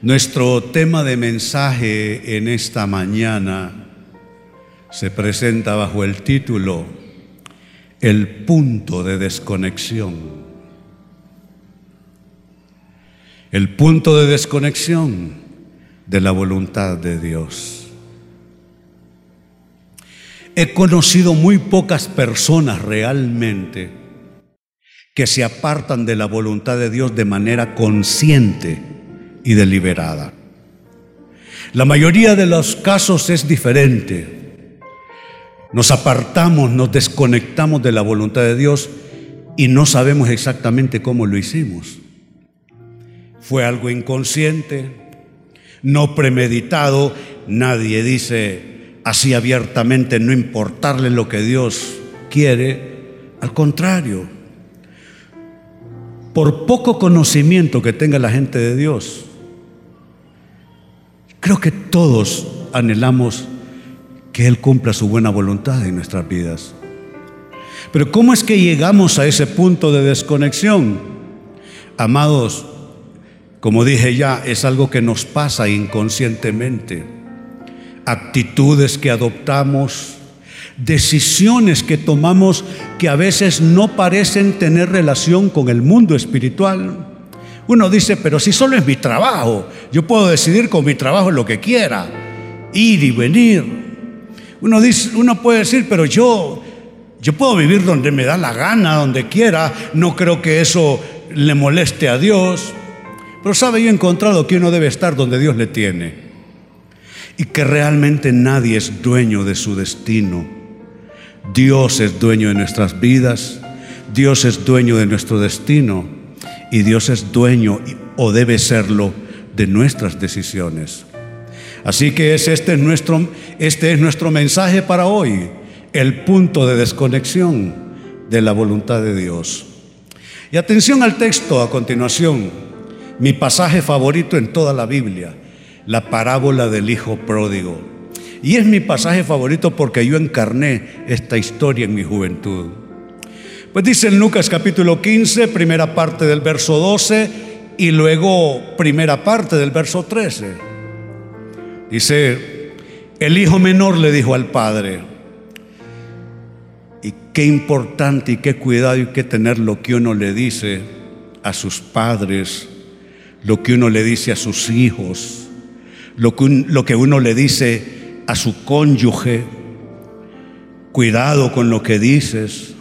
Nuestro tema de mensaje en esta mañana se presenta bajo el título El punto de desconexión. El punto de desconexión de la voluntad de Dios. He conocido muy pocas personas realmente que se apartan de la voluntad de Dios de manera consciente y deliberada. La mayoría de los casos es diferente. Nos apartamos, nos desconectamos de la voluntad de Dios y no sabemos exactamente cómo lo hicimos. Fue algo inconsciente, no premeditado. Nadie dice así abiertamente no importarle lo que Dios quiere. Al contrario, por poco conocimiento que tenga la gente de Dios, Creo que todos anhelamos que Él cumpla su buena voluntad en nuestras vidas. Pero ¿cómo es que llegamos a ese punto de desconexión? Amados, como dije ya, es algo que nos pasa inconscientemente. Actitudes que adoptamos, decisiones que tomamos que a veces no parecen tener relación con el mundo espiritual uno dice, pero si solo es mi trabajo, yo puedo decidir con mi trabajo lo que quiera, ir y venir. Uno, dice, uno puede decir, pero yo, yo puedo vivir donde me da la gana, donde quiera, no creo que eso le moleste a Dios. Pero sabe, yo he encontrado que uno debe estar donde Dios le tiene y que realmente nadie es dueño de su destino. Dios es dueño de nuestras vidas, Dios es dueño de nuestro destino y Dios es dueño o debe serlo de nuestras decisiones. Así que es este, es nuestro, este es nuestro mensaje para hoy, el punto de desconexión de la voluntad de Dios. Y atención al texto a continuación, mi pasaje favorito en toda la Biblia, la parábola del Hijo Pródigo. Y es mi pasaje favorito porque yo encarné esta historia en mi juventud. Pues dice en Lucas capítulo 15, primera parte del verso 12 y luego primera parte del verso 13. Dice, el hijo menor le dijo al padre, y qué importante y qué cuidado y qué tener lo que uno le dice a sus padres, lo que uno le dice a sus hijos, lo que, lo que uno le dice a su cónyuge. Cuidado con lo que dices.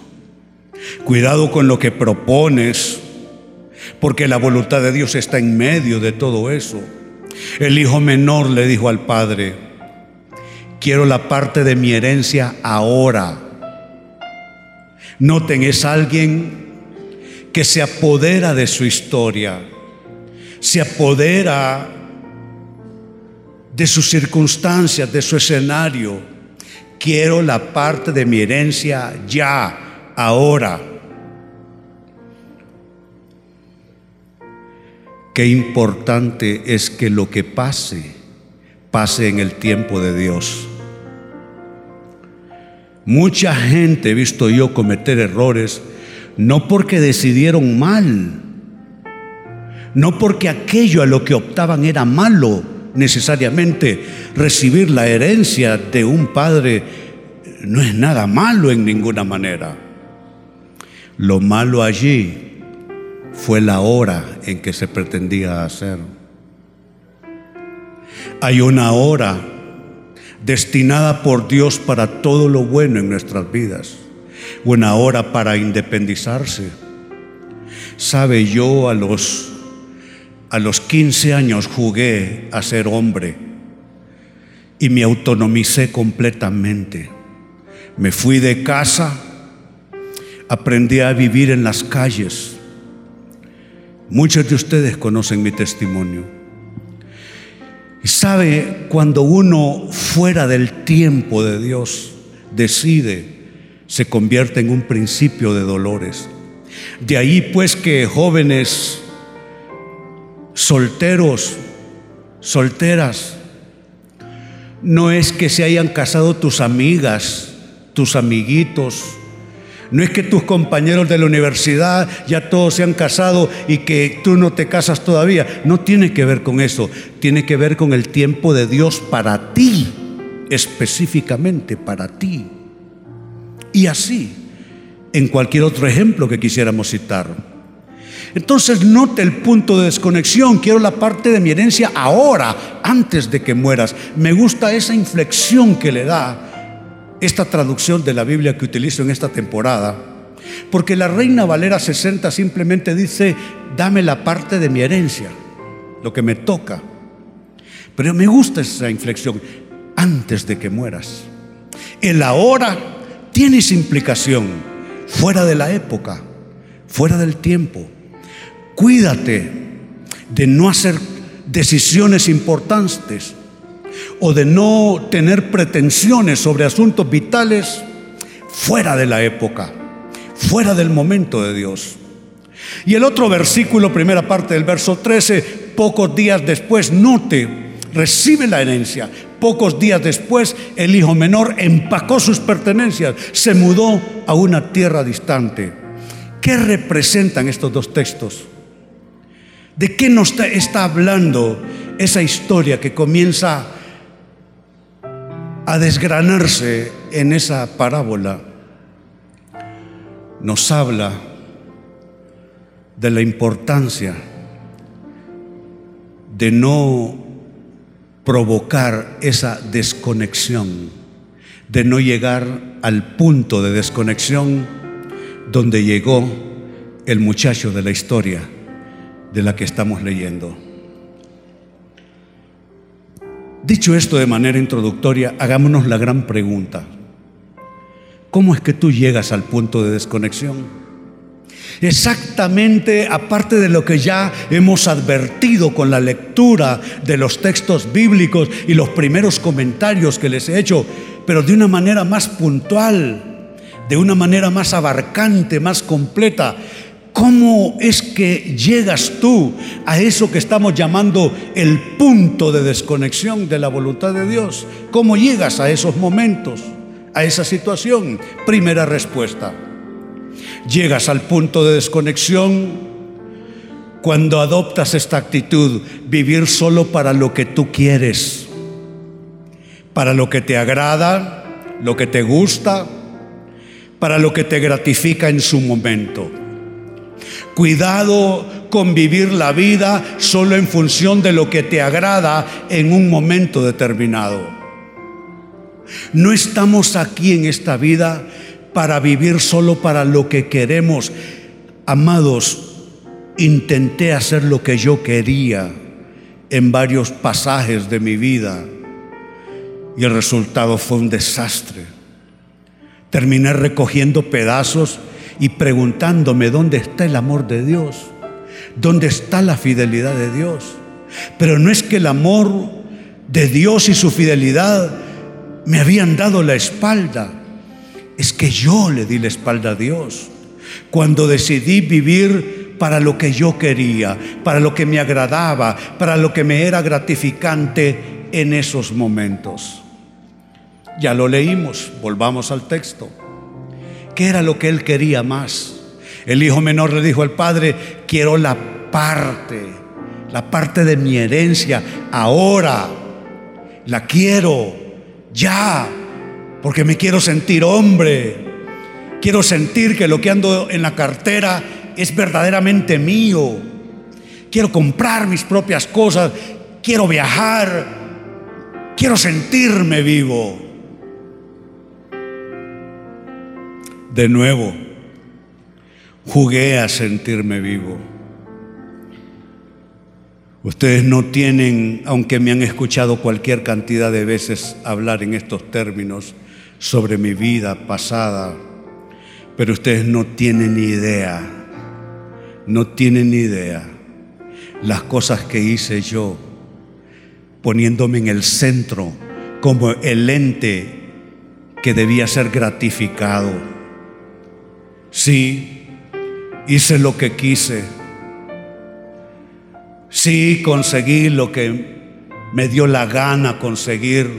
Cuidado con lo que propones, porque la voluntad de Dios está en medio de todo eso. El hijo menor le dijo al padre, quiero la parte de mi herencia ahora. Noten, es alguien que se apodera de su historia, se apodera de sus circunstancias, de su escenario. Quiero la parte de mi herencia ya ahora. Qué importante es que lo que pase, pase en el tiempo de Dios. Mucha gente he visto yo cometer errores, no porque decidieron mal, no porque aquello a lo que optaban era malo necesariamente. Recibir la herencia de un padre no es nada malo en ninguna manera. Lo malo allí fue la hora en que se pretendía hacer. Hay una hora destinada por Dios para todo lo bueno en nuestras vidas. Una hora para independizarse. Sabe, yo a los, a los 15 años jugué a ser hombre y me autonomicé completamente. Me fui de casa aprendí a vivir en las calles. Muchos de ustedes conocen mi testimonio. Y sabe, cuando uno fuera del tiempo de Dios decide, se convierte en un principio de dolores. De ahí pues que jóvenes solteros, solteras, no es que se hayan casado tus amigas, tus amiguitos, No es que tus compañeros de la universidad ya todos se han casado y que tú no te casas todavía. No tiene que ver con eso. Tiene que ver con el tiempo de Dios para ti, específicamente para ti. Y así, en cualquier otro ejemplo que quisiéramos citar. Entonces note el punto de desconexión. Quiero la parte de mi herencia ahora, antes de que mueras. Me gusta esa inflexión que le da esta traducción de la Biblia que utilizo en esta temporada, porque la Reina Valera 60 simplemente dice, dame la parte de mi herencia, lo que me toca. Pero me gusta esa inflexión, antes de que mueras. El ahora tiene esa implicación, fuera de la época, fuera del tiempo. Cuídate de no hacer decisiones importantes o de no tener pretensiones sobre asuntos vitales fuera de la época, fuera del momento de Dios. Y el otro versículo, primera parte del verso 13, pocos días después, note, recibe la herencia. Pocos días después, el hijo menor empacó sus pertenencias, se mudó a una tierra distante. ¿Qué representan estos dos textos? ¿De qué nos está hablando esa historia que comienza a desgranarse en esa parábola, nos habla de la importancia de no provocar esa desconexión, de no llegar al punto de desconexión donde llegó el muchacho de la historia de la que estamos leyendo. Dicho esto de manera introductoria, hagámonos la gran pregunta. ¿Cómo es que tú llegas al punto de desconexión? Exactamente, aparte de lo que ya hemos advertido con la lectura de los textos bíblicos y los primeros comentarios que les he hecho, pero de una manera más puntual, de una manera más abarcante, más completa, ¿Cómo es que llegas tú a eso que estamos llamando el punto de desconexión de la voluntad de Dios? ¿Cómo llegas a esos momentos, a esa situación? Primera respuesta. Llegas al punto de desconexión cuando adoptas esta actitud, vivir solo para lo que tú quieres, para lo que te agrada, lo que te gusta, para lo que te gratifica en su momento. Cuidado con vivir la vida solo en función de lo que te agrada en un momento determinado. No estamos aquí en esta vida para vivir solo para lo que queremos. Amados, intenté hacer lo que yo quería en varios pasajes de mi vida y el resultado fue un desastre. Terminé recogiendo pedazos y preguntándome dónde está el amor de Dios, dónde está la fidelidad de Dios. Pero no es que el amor de Dios y su fidelidad me habían dado la espalda, es que yo le di la espalda a Dios cuando decidí vivir para lo que yo quería, para lo que me agradaba, para lo que me era gratificante en esos momentos. Ya lo leímos, volvamos al texto. ¿Qué era lo que él quería más? El hijo menor le dijo al padre, quiero la parte, la parte de mi herencia, ahora, la quiero, ya, porque me quiero sentir hombre, quiero sentir que lo que ando en la cartera es verdaderamente mío, quiero comprar mis propias cosas, quiero viajar, quiero sentirme vivo. De nuevo, jugué a sentirme vivo. Ustedes no tienen, aunque me han escuchado cualquier cantidad de veces hablar en estos términos sobre mi vida pasada, pero ustedes no tienen ni idea, no tienen ni idea las cosas que hice yo, poniéndome en el centro como el ente que debía ser gratificado Sí, hice lo que quise. Sí, conseguí lo que me dio la gana conseguir.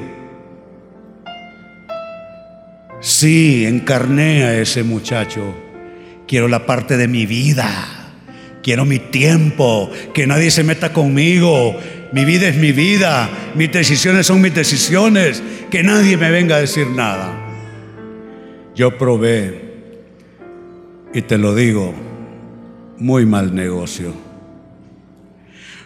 Sí, encarné a ese muchacho. Quiero la parte de mi vida. Quiero mi tiempo. Que nadie se meta conmigo. Mi vida es mi vida. Mis decisiones son mis decisiones. Que nadie me venga a decir nada. Yo probé. Y te lo digo, muy mal negocio.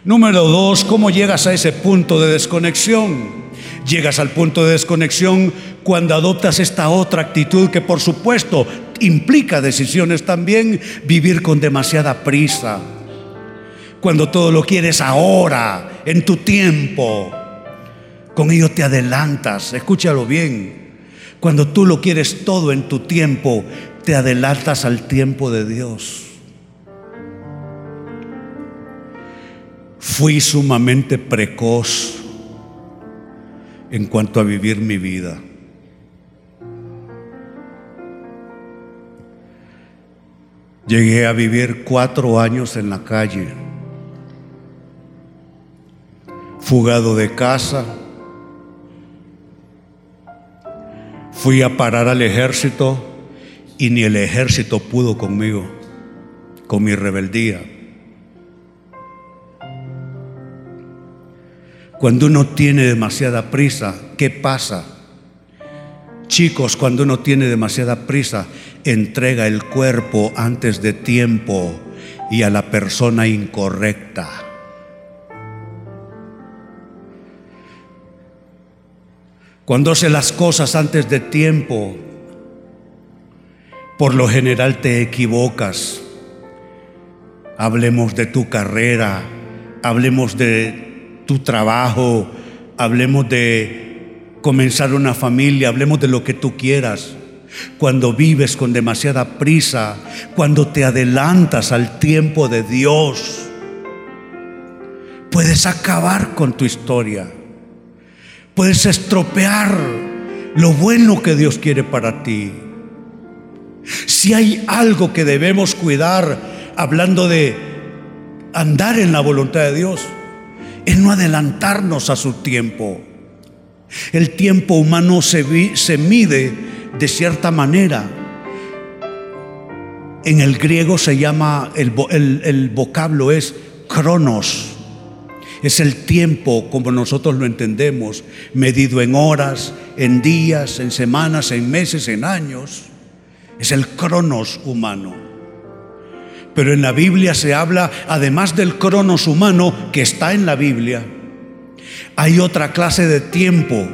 Número dos, ¿cómo llegas a ese punto de desconexión? Llegas al punto de desconexión cuando adoptas esta otra actitud que por supuesto implica decisiones también, vivir con demasiada prisa. Cuando todo lo quieres ahora, en tu tiempo, con ello te adelantas, escúchalo bien. Cuando tú lo quieres todo en tu tiempo, te adelantas al tiempo de Dios. Fui sumamente precoz en cuanto a vivir mi vida. Llegué a vivir cuatro años en la calle, fugado de casa, fui a parar al ejército y ni el ejército pudo conmigo, con mi rebeldía. Cuando uno tiene demasiada prisa, ¿qué pasa? Chicos, cuando uno tiene demasiada prisa, entrega el cuerpo antes de tiempo y a la persona incorrecta. Cuando hace las cosas antes de tiempo, por lo general te equivocas. Hablemos de tu carrera, hablemos de tu trabajo, hablemos de comenzar una familia, hablemos de lo que tú quieras. Cuando vives con demasiada prisa, cuando te adelantas al tiempo de Dios, puedes acabar con tu historia. Puedes estropear lo bueno que Dios quiere para ti. Si hay algo que debemos cuidar, hablando de andar en la voluntad de Dios, es no adelantarnos a su tiempo. El tiempo humano se, se mide de cierta manera. En el griego se llama, el, el vocablo es cronos. Es el tiempo como nosotros lo entendemos, medido en horas, en días, en semanas, en meses, en años. Es el cronos humano. Pero en la Biblia se habla, además del cronos humano que está en la Biblia, hay otra clase de tiempo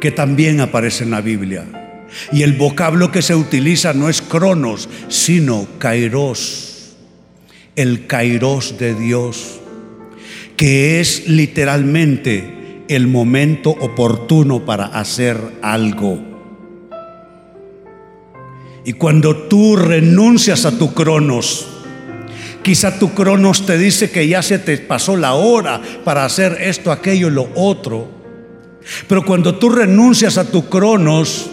que también aparece en la Biblia. Y el vocablo que se utiliza no es cronos, sino kairos. El kairos de Dios, que es literalmente el momento oportuno para hacer algo. Y cuando tú renuncias a tu cronos, Quizá tu cronos te dice que ya se te pasó la hora para hacer esto, aquello lo otro. Pero cuando tú renuncias a tu cronos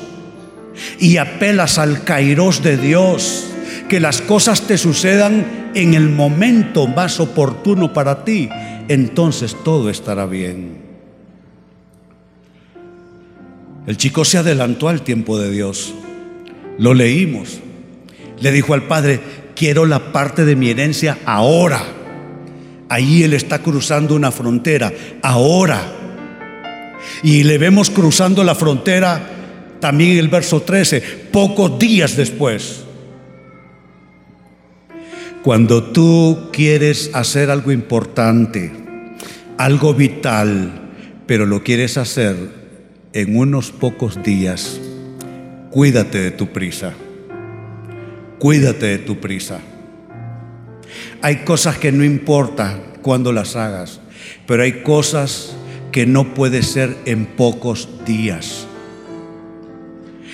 y apelas al kairos de Dios, que las cosas te sucedan en el momento más oportuno para ti, entonces todo estará bien. El chico se adelantó al tiempo de Dios. Lo leímos. Le dijo al padre, quiero la parte de mi herencia ahora. Ahí él está cruzando una frontera, ahora. Y le vemos cruzando la frontera también en el verso 13, pocos días después. Cuando tú quieres hacer algo importante, algo vital, pero lo quieres hacer en unos pocos días, cuídate de tu prisa. Cuídate de tu prisa. Hay cosas que no importa cuando las hagas, pero hay cosas que no puede ser en pocos días.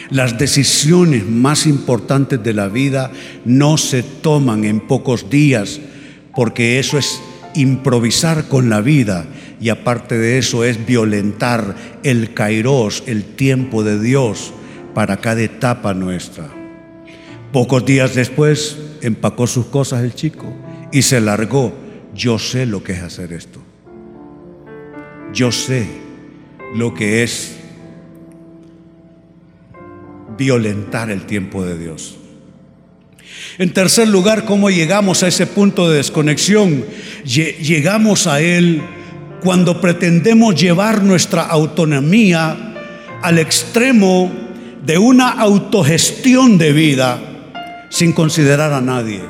Las decisiones más importantes de la vida no se toman en pocos días, porque eso es improvisar con la vida y aparte de eso es violentar el kairos, el tiempo de Dios para cada etapa nuestra. Pocos días después empacó sus cosas el chico y se largó. Yo sé lo que es hacer esto. Yo sé lo que es violentar el tiempo de Dios. En tercer lugar, ¿cómo llegamos a ese punto de desconexión? Llegamos a Él cuando pretendemos llevar nuestra autonomía al extremo de una autogestión de vida sin considerar a nadie.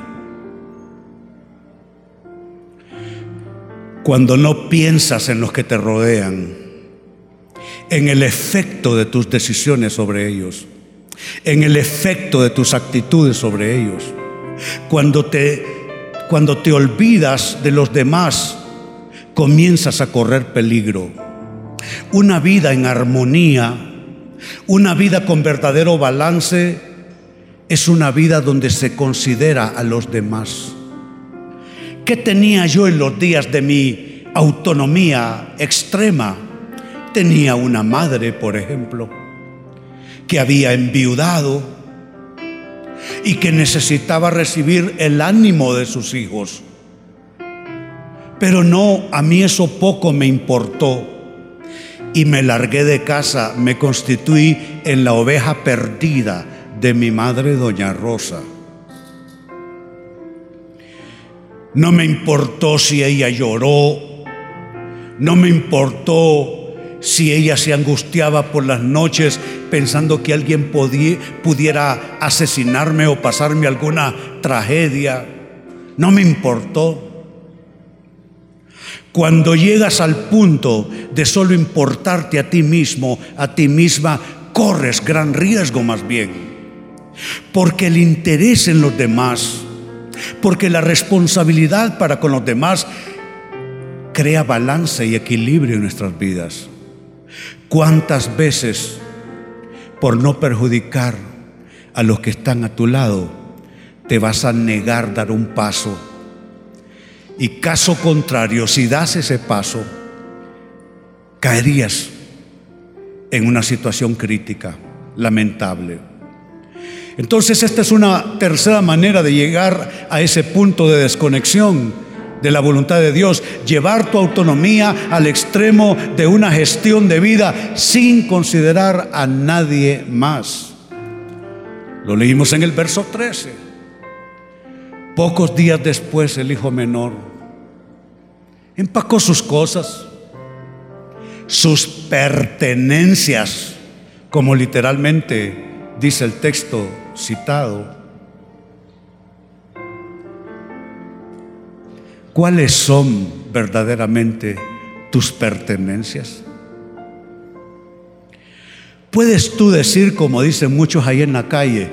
Cuando no piensas en los que te rodean, en el efecto de tus decisiones sobre ellos, en el efecto de tus actitudes sobre ellos, cuando te, cuando te olvidas de los demás, comienzas a correr peligro. Una vida en armonía, una vida con verdadero balance, es una vida donde se considera a los demás. ¿Qué tenía yo en los días de mi autonomía extrema? Tenía una madre, por ejemplo, que había enviudado y que necesitaba recibir el ánimo de sus hijos. Pero no, a mí eso poco me importó. Y me largué de casa, me constituí en la oveja perdida de mi madre, doña Rosa. No me importó si ella lloró, no me importó si ella se angustiaba por las noches pensando que alguien pudiera asesinarme o pasarme alguna tragedia. No me importó. Cuando llegas al punto de solo importarte a ti mismo, a ti misma, corres gran riesgo más bien. Porque el interés en los demás, porque la responsabilidad para con los demás crea balance y equilibrio en nuestras vidas. ¿Cuántas veces, por no perjudicar a los que están a tu lado, te vas a negar dar un paso? Y caso contrario, si das ese paso, caerías en una situación crítica, lamentable. Entonces esta es una tercera manera de llegar a ese punto de desconexión de la voluntad de Dios, llevar tu autonomía al extremo de una gestión de vida sin considerar a nadie más. Lo leímos en el verso 13. Pocos días después el hijo menor empacó sus cosas, sus pertenencias, como literalmente dice el texto citado. ¿Cuáles son verdaderamente tus pertenencias? Puedes tú decir, como dicen muchos ahí en la calle,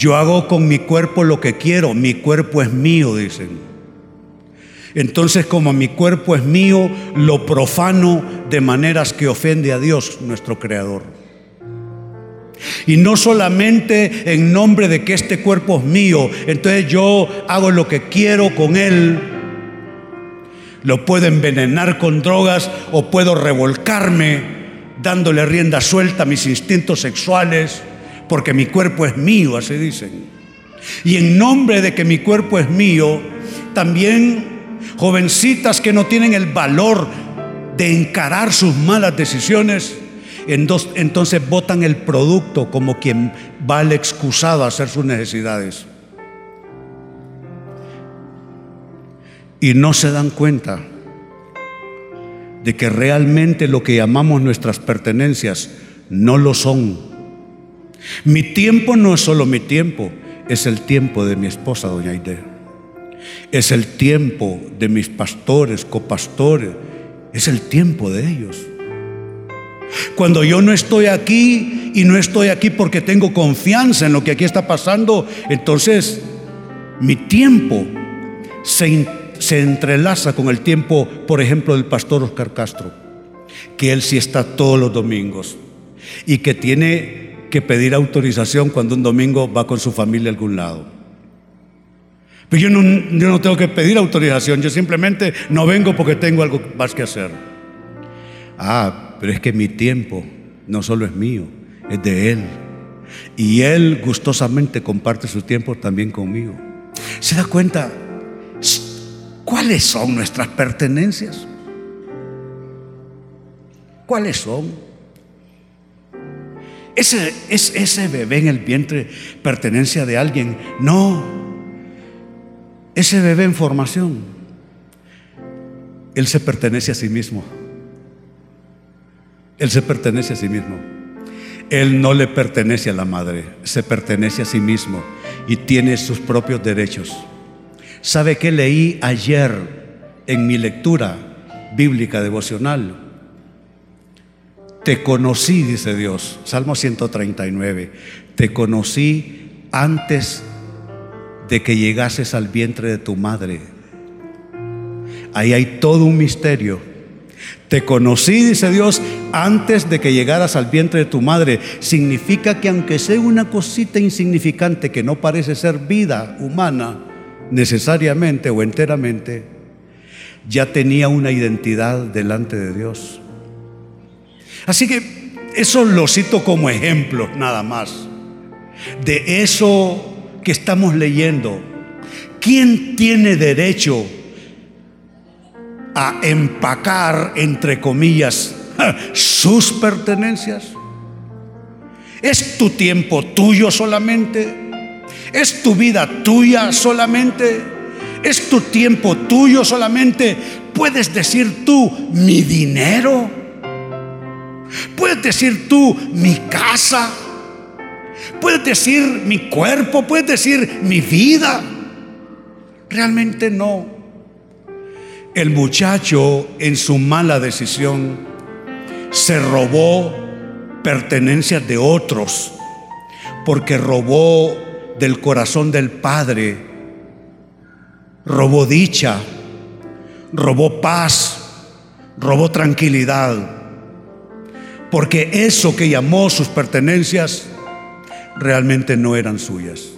yo hago con mi cuerpo lo que quiero, mi cuerpo es mío, dicen. Entonces, como mi cuerpo es mío, lo profano de maneras que ofende a Dios, nuestro Creador. Y no solamente en nombre de que este cuerpo es mío, entonces yo hago lo que quiero con él. Lo puedo envenenar con drogas o puedo revolcarme dándole rienda suelta a mis instintos sexuales porque mi cuerpo es mío, así dicen. Y en nombre de que mi cuerpo es mío, también jovencitas que no tienen el valor de encarar sus malas decisiones, entonces votan el producto como quien va excusado a hacer sus necesidades. Y no se dan cuenta de que realmente lo que llamamos nuestras pertenencias no lo son mi tiempo no es solo mi tiempo, es el tiempo de mi esposa, doña Aide. Es el tiempo de mis pastores, copastores. Es el tiempo de ellos. Cuando yo no estoy aquí y no estoy aquí porque tengo confianza en lo que aquí está pasando, entonces mi tiempo se, se entrelaza con el tiempo, por ejemplo, del pastor Oscar Castro, que él sí está todos los domingos y que tiene que pedir autorización cuando un domingo va con su familia a algún lado. Pero yo no, yo no tengo que pedir autorización, yo simplemente no vengo porque tengo algo más que hacer. Ah, pero es que mi tiempo no solo es mío, es de Él. Y Él gustosamente comparte su tiempo también conmigo. ¿Se da cuenta cuáles son nuestras pertenencias? ¿Cuáles son? Ese, ese bebé en el vientre pertenencia de alguien. No, ese bebé en formación, él se pertenece a sí mismo. Él se pertenece a sí mismo. Él no le pertenece a la madre, se pertenece a sí mismo y tiene sus propios derechos. ¿Sabe qué leí ayer en mi lectura bíblica devocional? Te conocí, dice Dios, Salmo 139, te conocí antes de que llegases al vientre de tu madre. Ahí hay todo un misterio. Te conocí, dice Dios, antes de que llegaras al vientre de tu madre. Significa que aunque sea una cosita insignificante que no parece ser vida humana necesariamente o enteramente, ya tenía una identidad delante de Dios. Así que eso lo cito como ejemplo nada más de eso que estamos leyendo. ¿Quién tiene derecho a empacar, entre comillas, sus pertenencias? ¿Es tu tiempo tuyo solamente? ¿Es tu vida tuya solamente? ¿Es tu tiempo tuyo solamente? ¿Puedes decir tú mi dinero? ¿Puedes decir tú mi casa? ¿Puedes decir mi cuerpo? ¿Puedes decir mi vida? Realmente no. El muchacho en su mala decisión se robó pertenencias de otros porque robó del corazón del Padre, robó dicha, robó paz, robó tranquilidad, porque eso que llamó sus pertenencias realmente no eran suyas.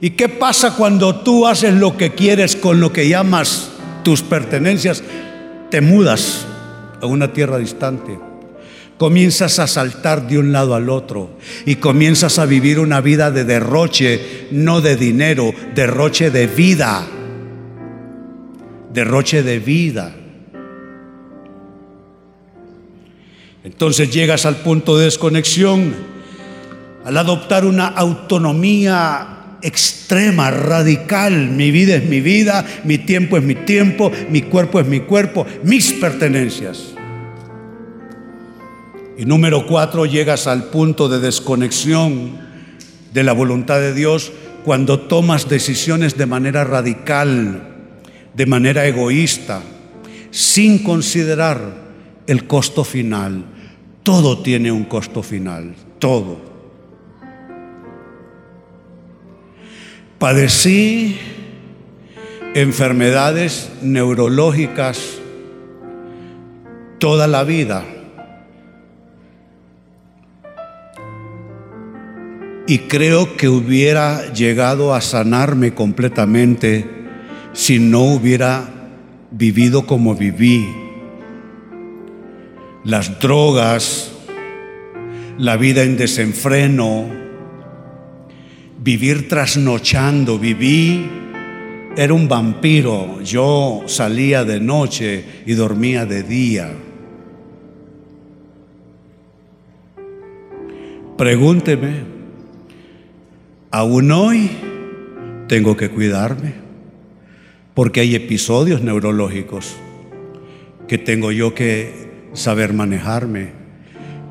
¿Y qué pasa cuando tú haces lo que quieres con lo que llamas tus pertenencias? Te mudas a una tierra distante. Comienzas a saltar de un lado al otro y comienzas a vivir una vida de derroche, no de dinero, derroche de vida. Derroche de vida. Entonces llegas al punto de desconexión al adoptar una autonomía extrema, radical. Mi vida es mi vida, mi tiempo es mi tiempo, mi cuerpo es mi cuerpo, mis pertenencias. Y número cuatro, llegas al punto de desconexión de la voluntad de Dios cuando tomas decisiones de manera radical, de manera egoísta, sin considerar el costo final. Todo tiene un costo final, todo. Padecí enfermedades neurológicas toda la vida. Y creo que hubiera llegado a sanarme completamente si no hubiera vivido como viví. Las drogas, la vida en desenfreno, vivir trasnochando, viví, era un vampiro, yo salía de noche y dormía de día. Pregúnteme, aún hoy tengo que cuidarme, porque hay episodios neurológicos que tengo yo que saber manejarme.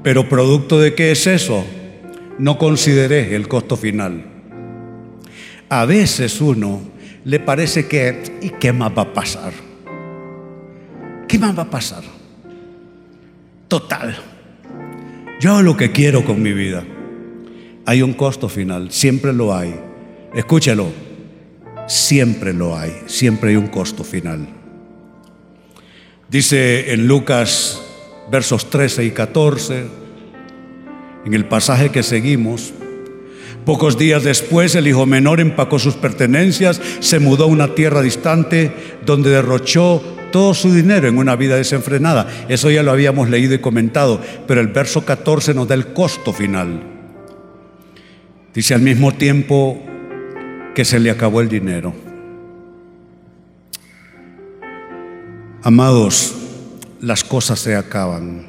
Pero producto de qué es eso? No consideré el costo final. A veces uno le parece que, ¿y qué más va a pasar? ¿Qué más va a pasar? Total. Yo hago lo que quiero con mi vida. Hay un costo final, siempre lo hay. Escúchelo, siempre lo hay, siempre hay un costo final. Dice en Lucas versos 13 y 14, en el pasaje que seguimos, Pocos días después el hijo menor empacó sus pertenencias, se mudó a una tierra distante donde derrochó todo su dinero en una vida desenfrenada. Eso ya lo habíamos leído y comentado, pero el verso 14 nos da el costo final. Dice al mismo tiempo que se le acabó el dinero. Amados, las cosas se acaban.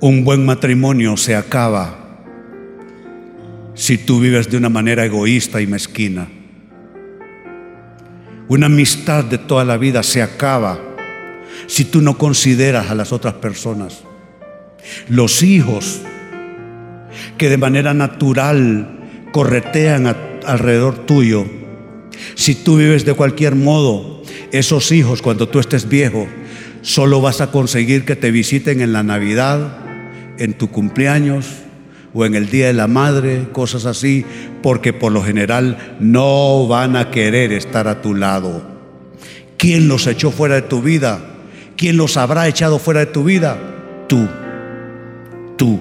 Un buen matrimonio se acaba si tú vives de una manera egoísta y mezquina. Una amistad de toda la vida se acaba si tú no consideras a las otras personas. Los hijos que de manera natural corretean alrededor tuyo, si tú vives de cualquier modo, esos hijos cuando tú estés viejo, solo vas a conseguir que te visiten en la Navidad, en tu cumpleaños o en el Día de la Madre, cosas así, porque por lo general no van a querer estar a tu lado. ¿Quién los echó fuera de tu vida? ¿Quién los habrá echado fuera de tu vida? Tú, tú.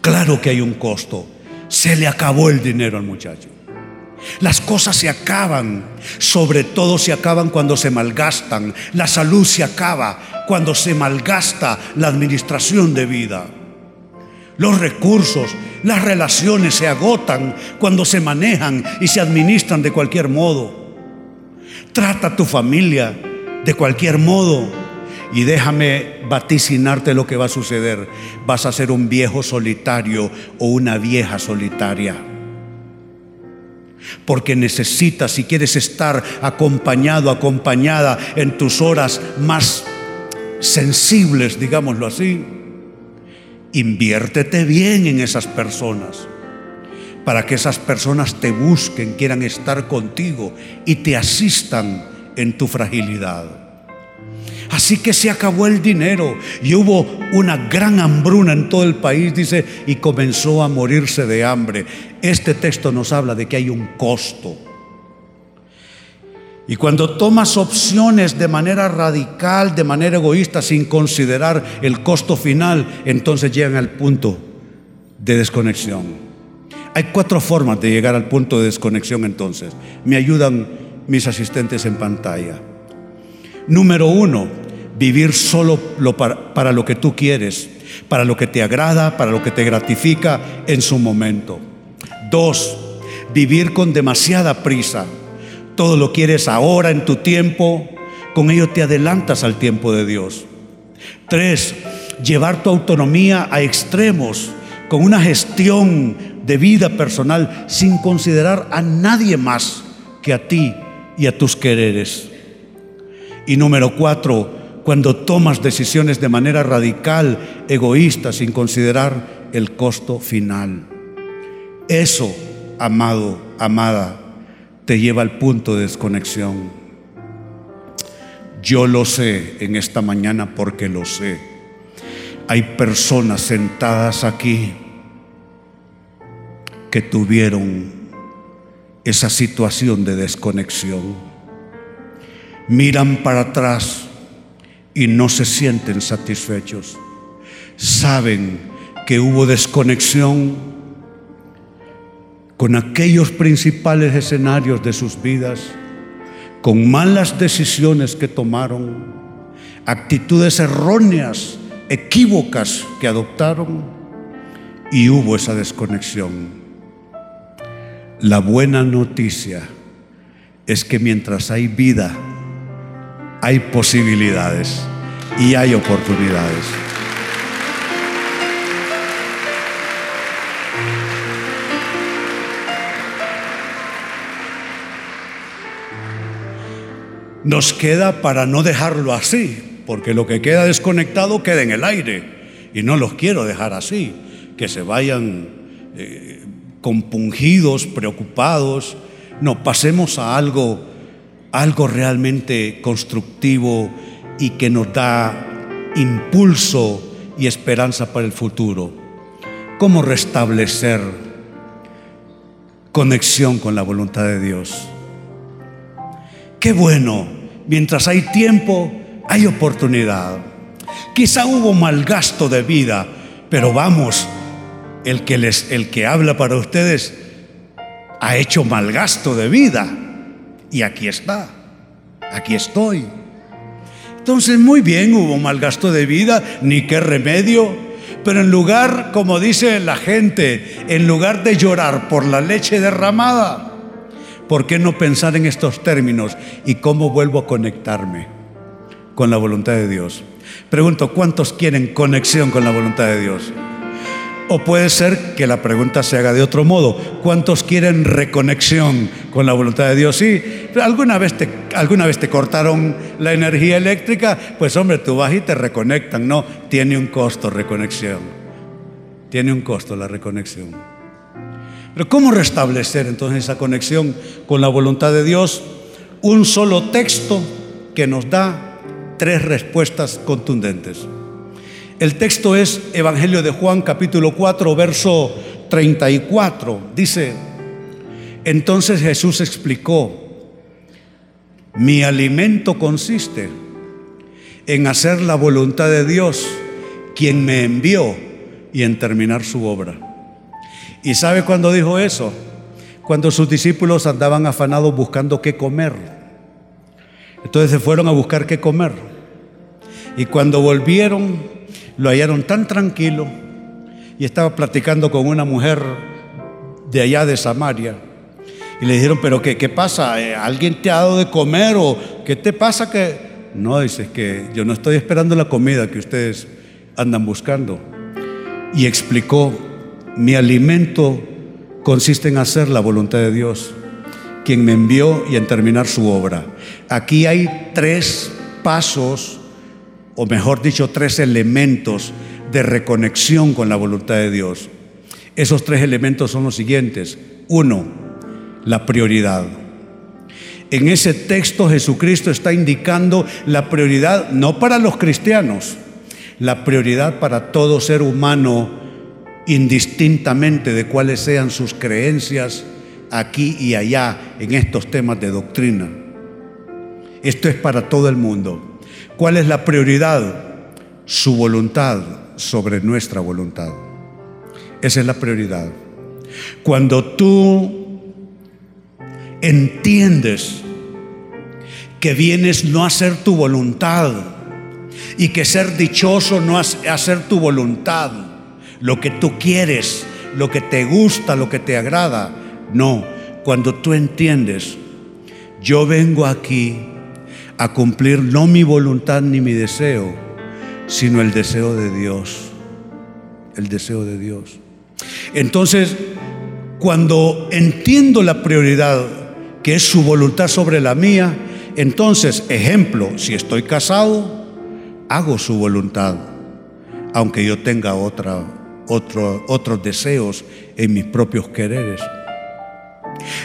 Claro que hay un costo. Se le acabó el dinero al muchacho. Las cosas se acaban, sobre todo se acaban cuando se malgastan. La salud se acaba cuando se malgasta la administración de vida. Los recursos, las relaciones se agotan cuando se manejan y se administran de cualquier modo. Trata a tu familia de cualquier modo y déjame vaticinarte lo que va a suceder. Vas a ser un viejo solitario o una vieja solitaria. Porque necesitas, si quieres estar acompañado, acompañada en tus horas más sensibles, digámoslo así, inviértete bien en esas personas para que esas personas te busquen, quieran estar contigo y te asistan en tu fragilidad. Así que se acabó el dinero y hubo una gran hambruna en todo el país, dice, y comenzó a morirse de hambre. Este texto nos habla de que hay un costo. Y cuando tomas opciones de manera radical, de manera egoísta, sin considerar el costo final, entonces llegan al punto de desconexión. Hay cuatro formas de llegar al punto de desconexión entonces. Me ayudan mis asistentes en pantalla. Número uno, vivir solo para, para lo que tú quieres, para lo que te agrada, para lo que te gratifica en su momento. Dos, vivir con demasiada prisa. Todo lo quieres ahora en tu tiempo, con ello te adelantas al tiempo de Dios. Tres, llevar tu autonomía a extremos, con una gestión de vida personal sin considerar a nadie más que a ti y a tus quereres. Y número cuatro, cuando tomas decisiones de manera radical, egoísta, sin considerar el costo final. Eso, amado, amada, te lleva al punto de desconexión. Yo lo sé en esta mañana porque lo sé. Hay personas sentadas aquí que tuvieron esa situación de desconexión. Miran para atrás y no se sienten satisfechos. Saben que hubo desconexión con aquellos principales escenarios de sus vidas, con malas decisiones que tomaron, actitudes erróneas, equívocas que adoptaron y hubo esa desconexión. La buena noticia es que mientras hay vida, hay posibilidades y hay oportunidades. Nos queda para no dejarlo así, porque lo que queda desconectado queda en el aire y no los quiero dejar así, que se vayan eh, compungidos, preocupados. No, pasemos a algo algo realmente constructivo y que nos da impulso y esperanza para el futuro. ¿Cómo restablecer conexión con la voluntad de Dios? Qué bueno, mientras hay tiempo, hay oportunidad. Quizá hubo mal gasto de vida, pero vamos, el que les el que habla para ustedes ha hecho mal gasto de vida y aquí está, aquí estoy. Entonces, muy bien, hubo mal gasto de vida, ni qué remedio, pero en lugar, como dice la gente, en lugar de llorar por la leche derramada, ¿por qué no pensar en estos términos y cómo vuelvo a conectarme con la voluntad de Dios. Pregunto, ¿cuántos quieren conexión con la voluntad de Dios? O puede ser que la pregunta se haga de otro modo. ¿Cuántos quieren reconexión con la voluntad de Dios? Sí, ¿alguna vez te, alguna vez te cortaron la energía eléctrica? Pues hombre, tú vas y te reconectan. No, tiene un costo reconexión. Tiene un costo la reconexión. Pero ¿cómo restablecer entonces esa conexión con la voluntad de Dios? Un solo texto que nos da tres respuestas contundentes. El texto es Evangelio de Juan capítulo 4, verso 34. Dice, entonces Jesús explicó, mi alimento consiste en hacer la voluntad de Dios, quien me envió, y en terminar su obra. ¿Y sabe cuándo dijo eso? Cuando sus discípulos andaban afanados buscando qué comer. Entonces se fueron a buscar qué comer. Y cuando volvieron, lo hallaron tan tranquilo y estaba platicando con una mujer de allá de Samaria. Y le dijeron, pero qué, qué pasa? Eh, ¿Alguien te ha dado de comer o qué te pasa que... No, dice que yo no estoy esperando la comida que ustedes andan buscando. Y explicó, mi alimento consiste en hacer la voluntad de Dios, quien me envió y en terminar su obra. Aquí hay tres pasos o mejor dicho, tres elementos de reconexión con la voluntad de Dios. Esos tres elementos son los siguientes. Uno, la prioridad. En ese texto Jesucristo está indicando la prioridad no para los cristianos, la prioridad para todo ser humano indistintamente de cuáles sean sus creencias aquí y allá en estos temas de doctrina. Esto es para todo el mundo. ¿Cuál es la prioridad? Su voluntad sobre nuestra voluntad. Esa es la prioridad. Cuando tú entiendes que vienes no a hacer tu voluntad y que ser dichoso no es hacer tu voluntad, lo que tú quieres, lo que te gusta, lo que te agrada. No, cuando tú entiendes, yo vengo aquí a cumplir no mi voluntad ni mi deseo, sino el deseo de Dios. El deseo de Dios. Entonces, cuando entiendo la prioridad que es su voluntad sobre la mía, entonces, ejemplo, si estoy casado, hago su voluntad, aunque yo tenga otra, otro, otros deseos en mis propios quereres.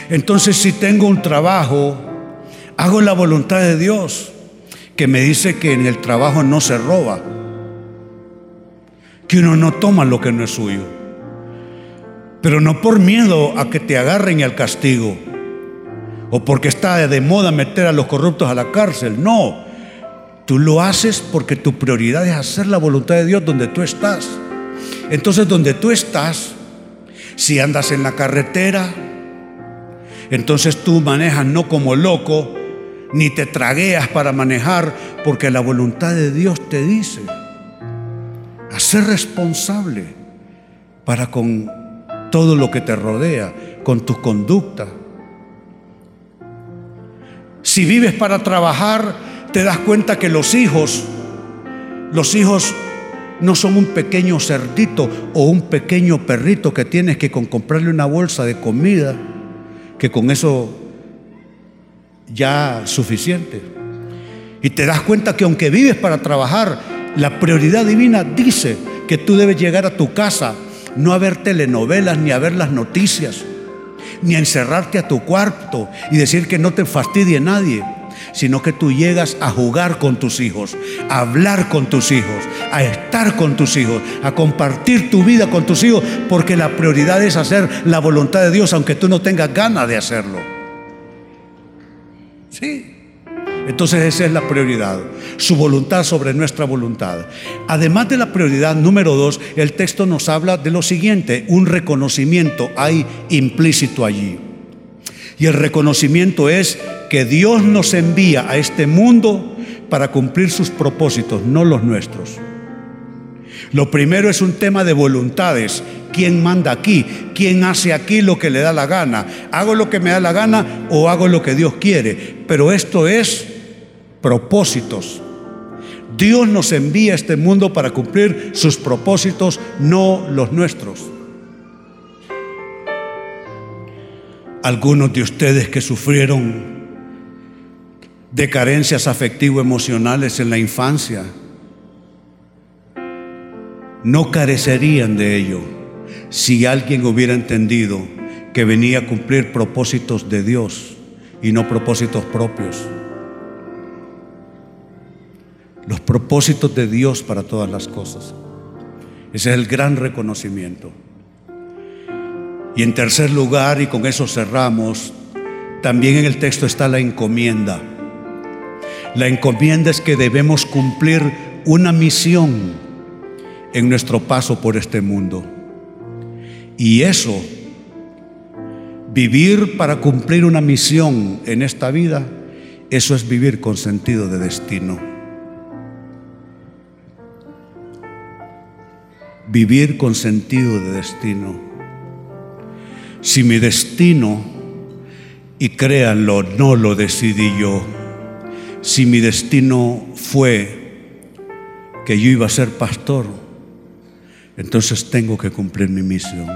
Entonces, si tengo un trabajo, Hago la voluntad de Dios, que me dice que en el trabajo no se roba, que uno no toma lo que no es suyo, pero no por miedo a que te agarren y al castigo, o porque está de moda meter a los corruptos a la cárcel, no. Tú lo haces porque tu prioridad es hacer la voluntad de Dios donde tú estás. Entonces, donde tú estás, si andas en la carretera, entonces tú manejas no como loco, ni te tragueas para manejar, porque la voluntad de Dios te dice a ser responsable para con todo lo que te rodea, con tu conducta. Si vives para trabajar, te das cuenta que los hijos, los hijos no son un pequeño cerdito o un pequeño perrito que tienes que con comprarle una bolsa de comida, que con eso ya suficiente. Y te das cuenta que aunque vives para trabajar, la prioridad divina dice que tú debes llegar a tu casa, no a ver telenovelas ni a ver las noticias, ni encerrarte a tu cuarto y decir que no te fastidie nadie, sino que tú llegas a jugar con tus hijos, a hablar con tus hijos, a estar con tus hijos, a compartir tu vida con tus hijos, porque la prioridad es hacer la voluntad de Dios aunque tú no tengas ganas de hacerlo. Sí. Entonces esa es la prioridad, su voluntad sobre nuestra voluntad. Además de la prioridad número dos, el texto nos habla de lo siguiente, un reconocimiento hay implícito allí. Y el reconocimiento es que Dios nos envía a este mundo para cumplir sus propósitos, no los nuestros. Lo primero es un tema de voluntades. ¿Quién manda aquí? ¿Quién hace aquí lo que le da la gana? ¿Hago lo que me da la gana o hago lo que Dios quiere? Pero esto es propósitos, Dios nos envía a este mundo para cumplir sus propósitos, no los nuestros. Algunos de ustedes que sufrieron de carencias afectivo-emocionales en la infancia, no carecerían de ello si alguien hubiera entendido que venía a cumplir propósitos de Dios y no propósitos propios. Los propósitos de Dios para todas las cosas. Ese es el gran reconocimiento. Y en tercer lugar, y con eso cerramos, también en el texto está la encomienda. La encomienda es que debemos cumplir una misión en nuestro paso por este mundo. Y eso, vivir para cumplir una misión en esta vida, eso es vivir con sentido de destino. Vivir con sentido de destino. Si mi destino, y créanlo, no lo decidí yo, si mi destino fue que yo iba a ser pastor, entonces tengo que cumplir mi misión.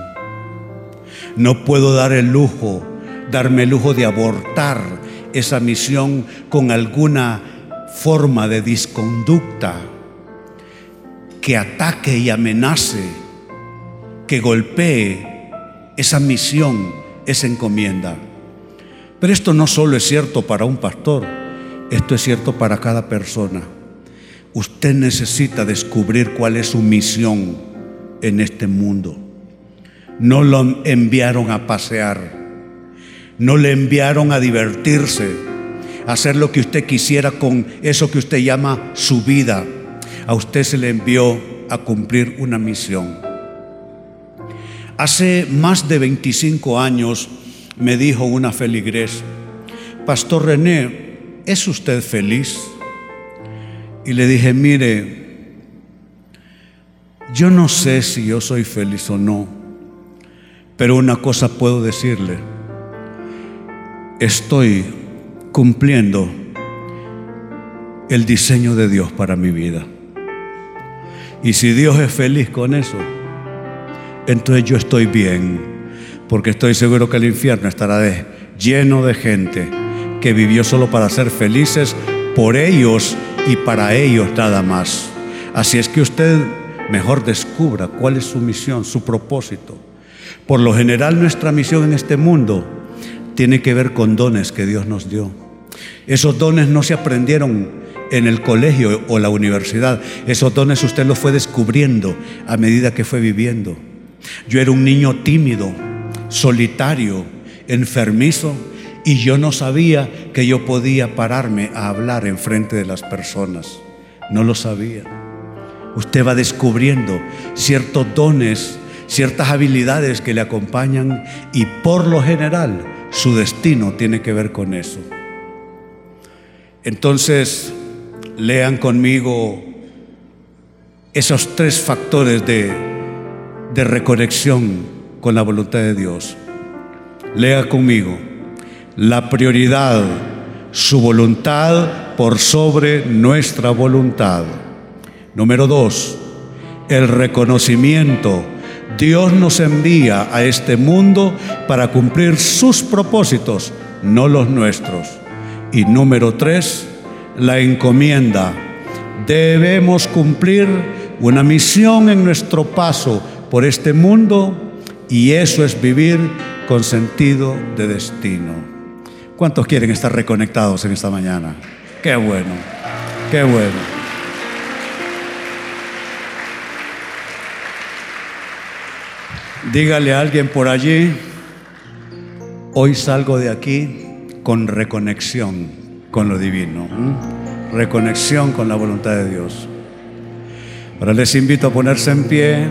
No puedo dar el lujo, darme el lujo de abortar esa misión con alguna forma de disconducta que ataque y amenace, que golpee esa misión, esa encomienda. Pero esto no solo es cierto para un pastor, esto es cierto para cada persona. Usted necesita descubrir cuál es su misión en este mundo. No lo enviaron a pasear, no le enviaron a divertirse, a hacer lo que usted quisiera con eso que usted llama su vida. A usted se le envió a cumplir una misión. Hace más de 25 años me dijo una feligres, Pastor René, ¿es usted feliz? Y le dije, mire, yo no sé si yo soy feliz o no, pero una cosa puedo decirle. Estoy cumpliendo el diseño de Dios para mi vida. Y si Dios es feliz con eso, entonces yo estoy bien, porque estoy seguro que el infierno estará lleno de gente que vivió solo para ser felices por ellos y para ellos nada más. Así es que usted mejor descubra cuál es su misión, su propósito. Por lo general nuestra misión en este mundo tiene que ver con dones que Dios nos dio. Esos dones no se aprendieron en el colegio o la universidad. Esos dones usted los fue descubriendo a medida que fue viviendo. Yo era un niño tímido, solitario, enfermizo y yo no sabía que yo podía pararme a hablar en frente de las personas. No lo sabía usted va descubriendo ciertos dones, ciertas habilidades que le acompañan y por lo general su destino tiene que ver con eso. Entonces, lean conmigo esos tres factores de, de reconexión con la voluntad de Dios. Lea conmigo la prioridad, su voluntad por sobre nuestra voluntad. Número dos, el reconocimiento. Dios nos envía a este mundo para cumplir sus propósitos, no los nuestros. Y número tres, la encomienda. Debemos cumplir una misión en nuestro paso por este mundo y eso es vivir con sentido de destino. ¿Cuántos quieren estar reconectados en esta mañana? Qué bueno, qué bueno. Dígale a alguien por allí, hoy salgo de aquí con reconexión con lo divino, reconexión con la voluntad de Dios. Ahora les invito a ponerse en pie.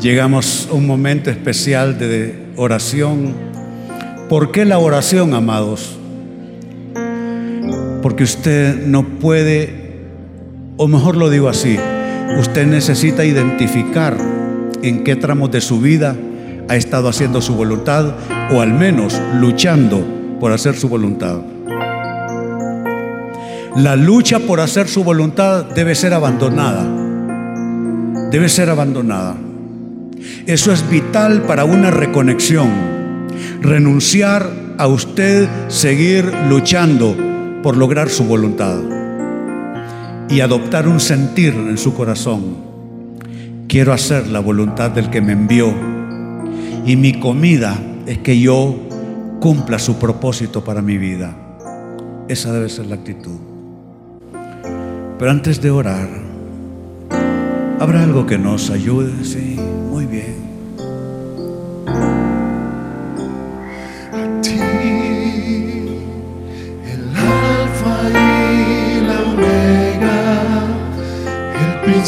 Llegamos a un momento especial de oración. ¿Por qué la oración, amados? Porque usted no puede, o mejor lo digo así, usted necesita identificar en qué tramos de su vida ha estado haciendo su voluntad o al menos luchando por hacer su voluntad. La lucha por hacer su voluntad debe ser abandonada. Debe ser abandonada. Eso es vital para una reconexión. Renunciar a usted seguir luchando por lograr su voluntad y adoptar un sentir en su corazón. Quiero hacer la voluntad del que me envió y mi comida es que yo cumpla su propósito para mi vida. Esa debe ser la actitud. Pero antes de orar, ¿habrá algo que nos ayude? Sí, muy bien.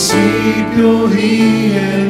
Principio y el fin,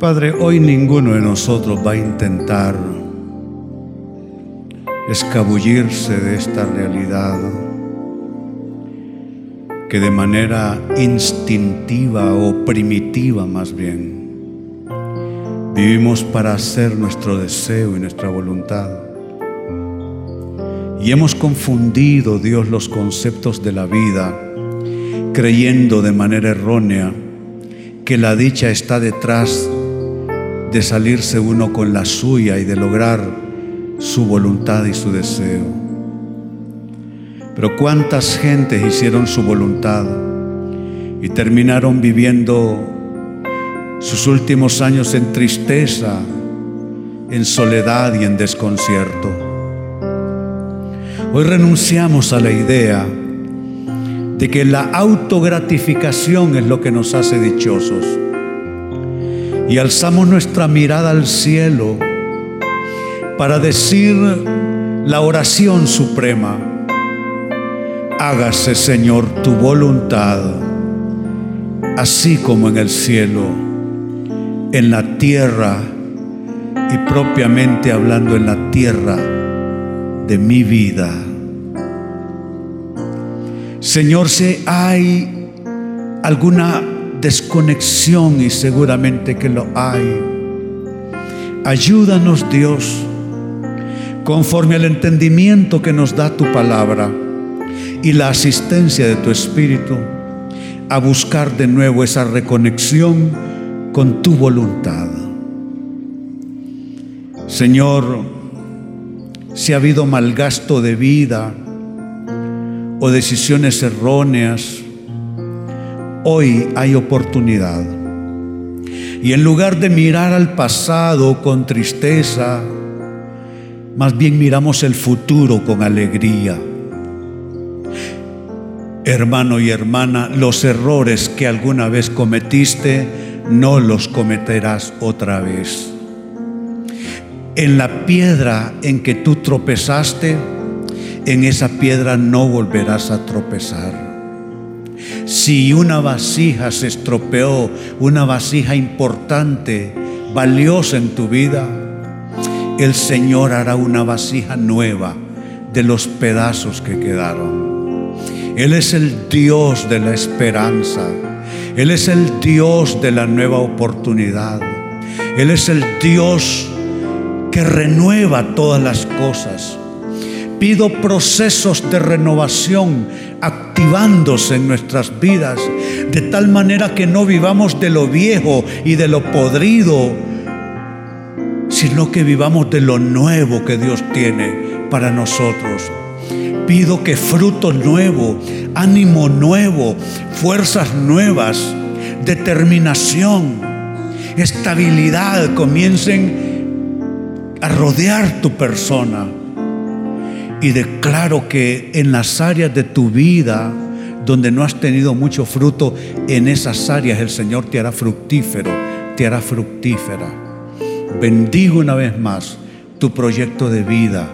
Padre, hoy ninguno de nosotros va a intentar escabullirse de esta realidad que de manera instintiva o primitiva más bien vivimos para hacer nuestro deseo y nuestra voluntad. Y hemos confundido, Dios, los conceptos de la vida, creyendo de manera errónea que la dicha está detrás de salirse uno con la suya y de lograr su voluntad y su deseo. Pero cuántas gentes hicieron su voluntad y terminaron viviendo sus últimos años en tristeza, en soledad y en desconcierto. Hoy renunciamos a la idea de que la autogratificación es lo que nos hace dichosos y alzamos nuestra mirada al cielo para decir la oración suprema. Hágase, Señor, tu voluntad, así como en el cielo, en la tierra y propiamente hablando en la tierra de mi vida. Señor, si hay alguna desconexión y seguramente que lo hay, ayúdanos Dios, conforme al entendimiento que nos da tu palabra y la asistencia de tu Espíritu, a buscar de nuevo esa reconexión con tu voluntad. Señor, si ha habido malgasto de vida o decisiones erróneas, hoy hay oportunidad. Y en lugar de mirar al pasado con tristeza, más bien miramos el futuro con alegría. Hermano y hermana, los errores que alguna vez cometiste, no los cometerás otra vez. En la piedra en que tú tropezaste, en esa piedra no volverás a tropezar. Si una vasija se estropeó, una vasija importante, valiosa en tu vida, el Señor hará una vasija nueva de los pedazos que quedaron. Él es el Dios de la esperanza. Él es el Dios de la nueva oportunidad. Él es el Dios que renueva todas las cosas. Pido procesos de renovación activándose en nuestras vidas, de tal manera que no vivamos de lo viejo y de lo podrido, sino que vivamos de lo nuevo que Dios tiene para nosotros. Pido que fruto nuevo, ánimo nuevo, fuerzas nuevas, determinación, estabilidad comiencen a rodear tu persona y declaro que en las áreas de tu vida donde no has tenido mucho fruto, en esas áreas el Señor te hará fructífero, te hará fructífera. Bendigo una vez más tu proyecto de vida.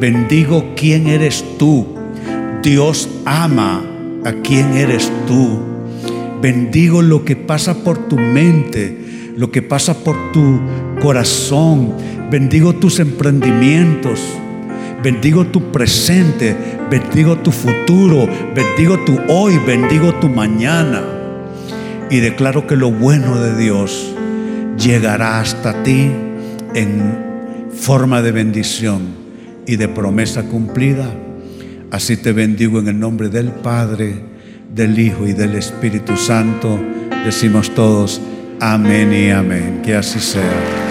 Bendigo quién eres tú. Dios ama a quién eres tú. Bendigo lo que pasa por tu mente, lo que pasa por tu corazón. Bendigo tus emprendimientos. Bendigo tu presente, bendigo tu futuro, bendigo tu hoy, bendigo tu mañana. Y declaro que lo bueno de Dios llegará hasta ti en forma de bendición y de promesa cumplida. Así te bendigo en el nombre del Padre, del Hijo y del Espíritu Santo. Decimos todos, amén y amén. Que así sea.